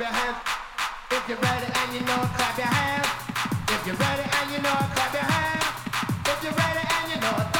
clap your hands. If you're ready and you know it, clap your hands. If you're ready and you know it, clap your hands. If you're ready and you know it,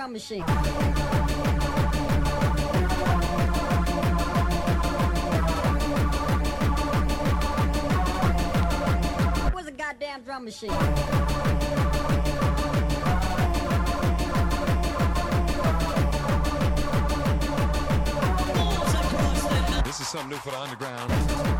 drum machine. Where's a goddamn drum machine? This is something new for the underground.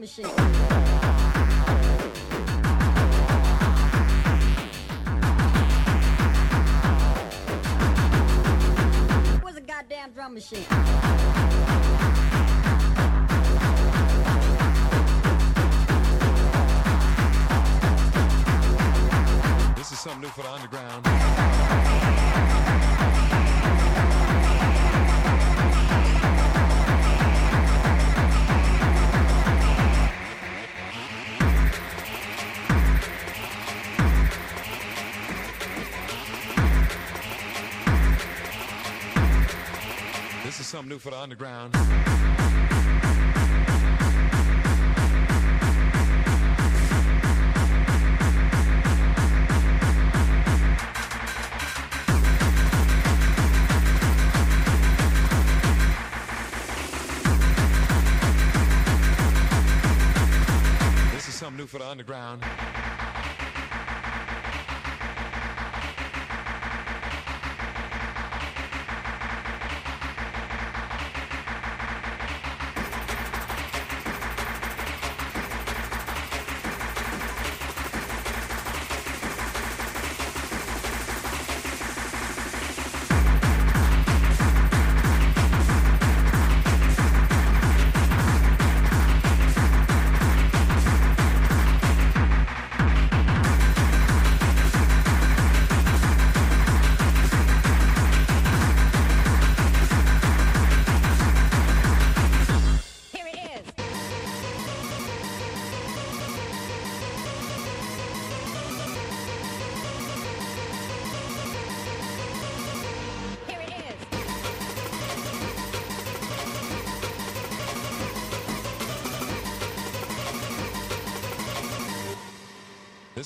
Drum machine. was a goddamn drum machine. New for the underground.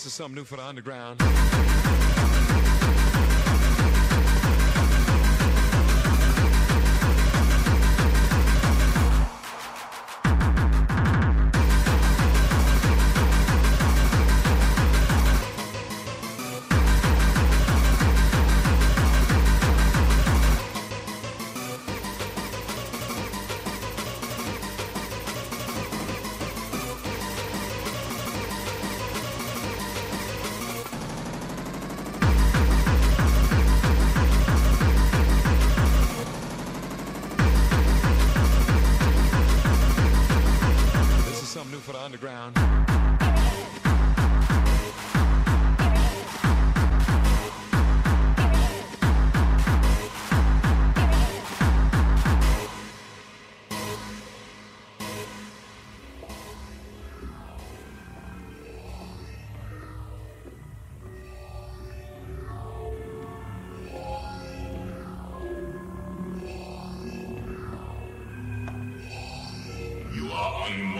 This is something new for the underground.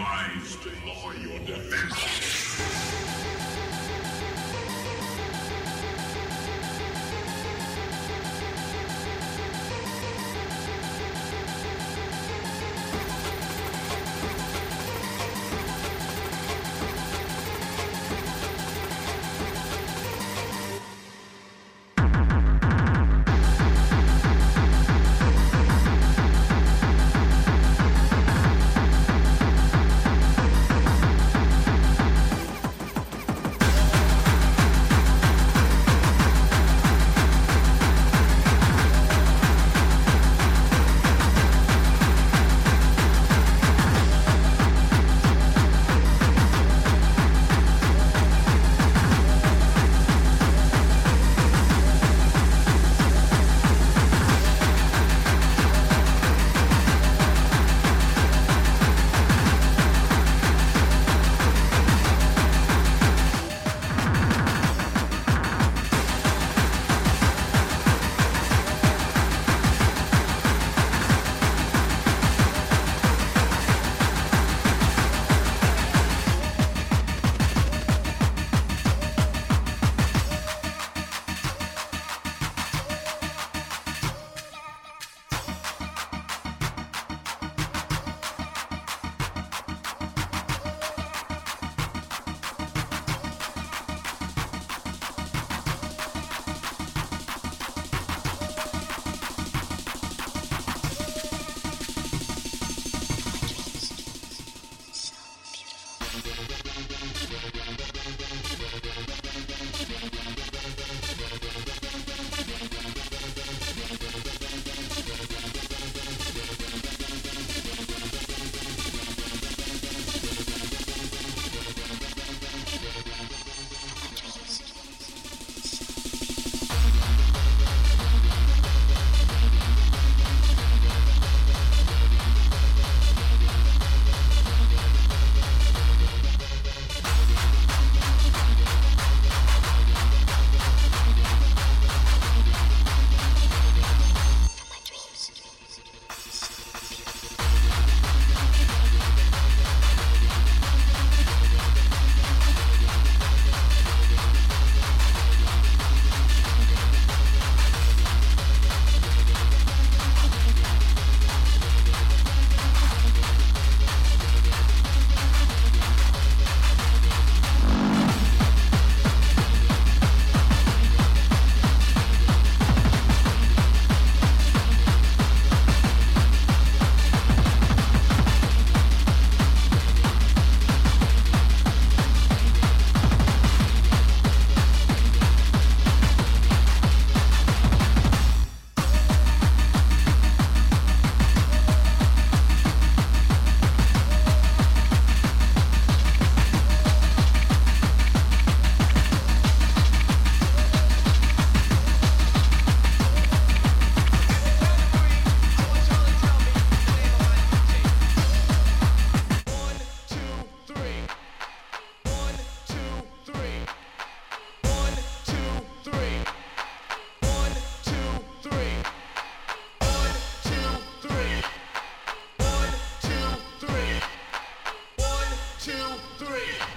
Are to lower your defenses. victory.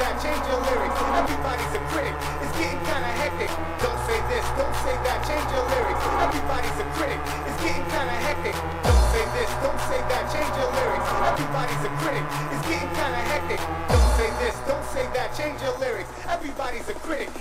that, change your lyrics. Everybody's a critic. It's getting kinda hectic. Don't say this, don't say that, change your lyrics. Everybody's a critic. It's getting kinda hectic. Don't say this, don't say that, change your lyrics. Everybody's a critic. It's getting kinda hectic. Don't say this, don't say that, change your lyrics. Everybody's a critic.